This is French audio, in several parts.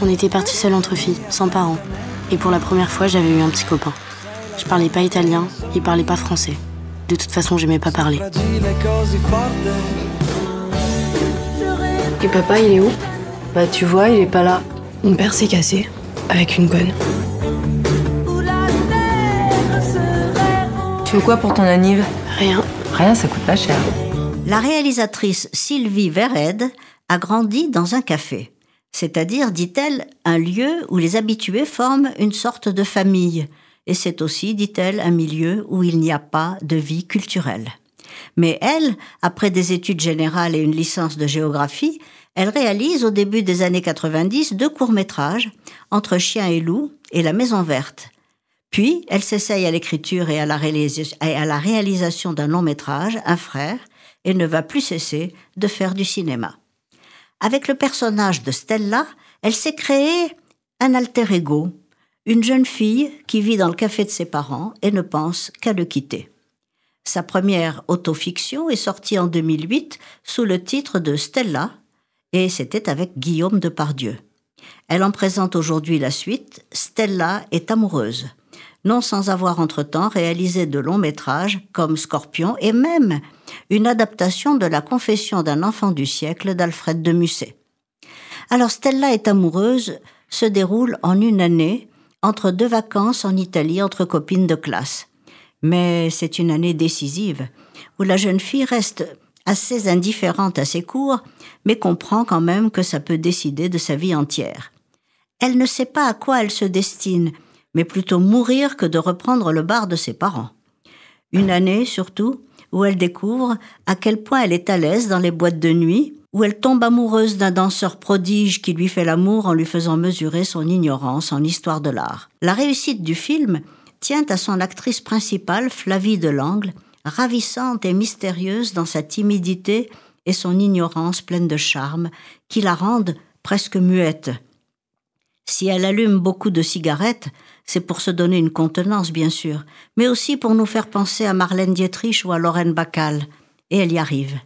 On était partis seuls entre filles, sans parents. Et pour la première fois, j'avais eu un petit copain. Je parlais pas italien, il parlait pas français. De toute façon, j'aimais pas parler. Et papa, il est où? Bah, tu vois, il est pas là. Mon père s'est cassé, avec une conne. Tu veux quoi pour ton anniv? Rien. Rien, ça coûte pas cher. La réalisatrice Sylvie Vered a grandi dans un café, c'est-à-dire, dit-elle, un lieu où les habitués forment une sorte de famille, et c'est aussi, dit-elle, un milieu où il n'y a pas de vie culturelle. Mais elle, après des études générales et une licence de géographie, elle réalise au début des années 90 deux courts-métrages, Entre chien et loup et La Maison verte. Puis, elle s'essaye à l'écriture et à la, réalisation d'un long métrage, Un frère, et ne va plus cesser de faire du cinéma. Avec le personnage de Stella, elle s'est créée un alter ego, une jeune fille qui vit dans le café de ses parents et ne pense qu'à le quitter. Sa première autofiction est sortie en 2008 sous le titre de Stella, et c'était avec Guillaume Depardieu. Elle en présente aujourd'hui la suite, Stella est amoureuse, non sans avoir entre-temps réalisé de longs métrages comme Scorpion et même une adaptation de la Confession d'un enfant du siècle d'Alfred de Musset. Alors Stella est amoureuse se déroule en une année entre deux vacances en Italie entre copines de classe. Mais c'est une année décisive où la jeune fille reste assez indifférente à ses cours, mais comprend quand même que ça peut décider de sa vie entière. Elle ne sait pas à quoi elle se destine, mais plutôt mourir que de reprendre le bar de ses parents. Une année, surtout, où elle découvre à quel point elle est à l'aise dans les boîtes de nuit, où elle tombe amoureuse d'un danseur prodige qui lui fait l'amour en lui faisant mesurer son ignorance en histoire de l'art. La réussite du film tient à son actrice principale, Flavie Delangle, ravissante et mystérieuse dans sa timidité et son ignorance pleine de charme, qui la rendent presque muette. Si elle allume beaucoup de cigarettes, c'est pour se donner une contenance, bien sûr, mais aussi pour nous faire penser à Marlène Dietrich ou à Lorraine Bacall. Et elle y arrive.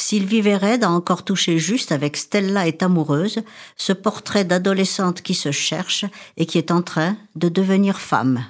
Sylvie Vered a encore touché juste avec Stella est amoureuse, ce portrait d'adolescente qui se cherche et qui est en train de devenir femme.